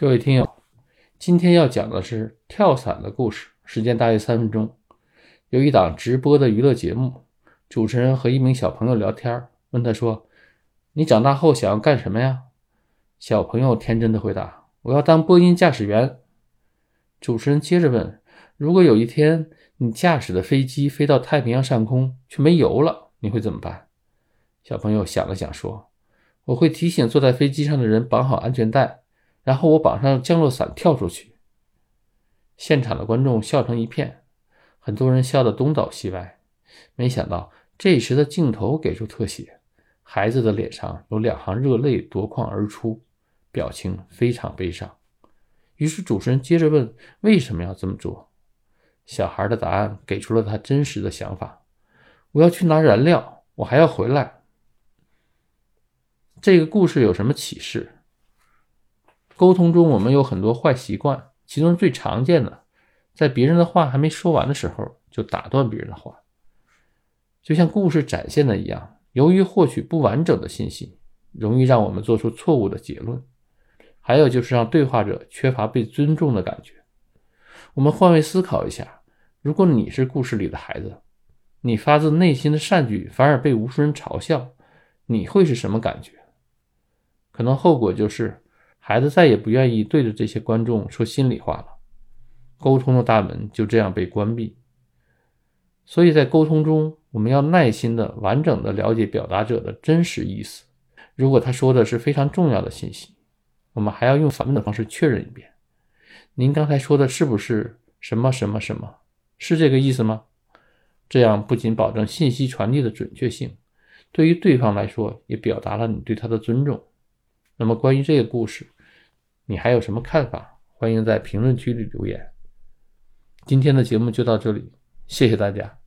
各位听友，今天要讲的是跳伞的故事，时间大约三分钟。有一档直播的娱乐节目，主持人和一名小朋友聊天，问他说：“你长大后想要干什么呀？”小朋友天真的回答：“我要当播音驾驶员。”主持人接着问：“如果有一天你驾驶的飞机飞到太平洋上空却没油了，你会怎么办？”小朋友想了想说：“我会提醒坐在飞机上的人绑好安全带。”然后我绑上降落伞跳出去，现场的观众笑成一片，很多人笑得东倒西歪。没想到这时的镜头给出特写，孩子的脸上有两行热泪夺眶而出，表情非常悲伤。于是主持人接着问：“为什么要这么做？”小孩的答案给出了他真实的想法：“我要去拿燃料，我还要回来。”这个故事有什么启示？沟通中，我们有很多坏习惯，其中最常见的，在别人的话还没说完的时候就打断别人的话，就像故事展现的一样。由于获取不完整的信息，容易让我们做出错误的结论。还有就是让对话者缺乏被尊重的感觉。我们换位思考一下，如果你是故事里的孩子，你发自内心的善举反而被无数人嘲笑，你会是什么感觉？可能后果就是。孩子再也不愿意对着这些观众说心里话了，沟通的大门就这样被关闭。所以在沟通中，我们要耐心的、完整的了解表达者的真实意思。如果他说的是非常重要的信息，我们还要用反问的方式确认一遍：“您刚才说的是不是什么什么什么？是这个意思吗？”这样不仅保证信息传递的准确性，对于对方来说也表达了你对他的尊重。那么关于这个故事，你还有什么看法？欢迎在评论区里留言。今天的节目就到这里，谢谢大家。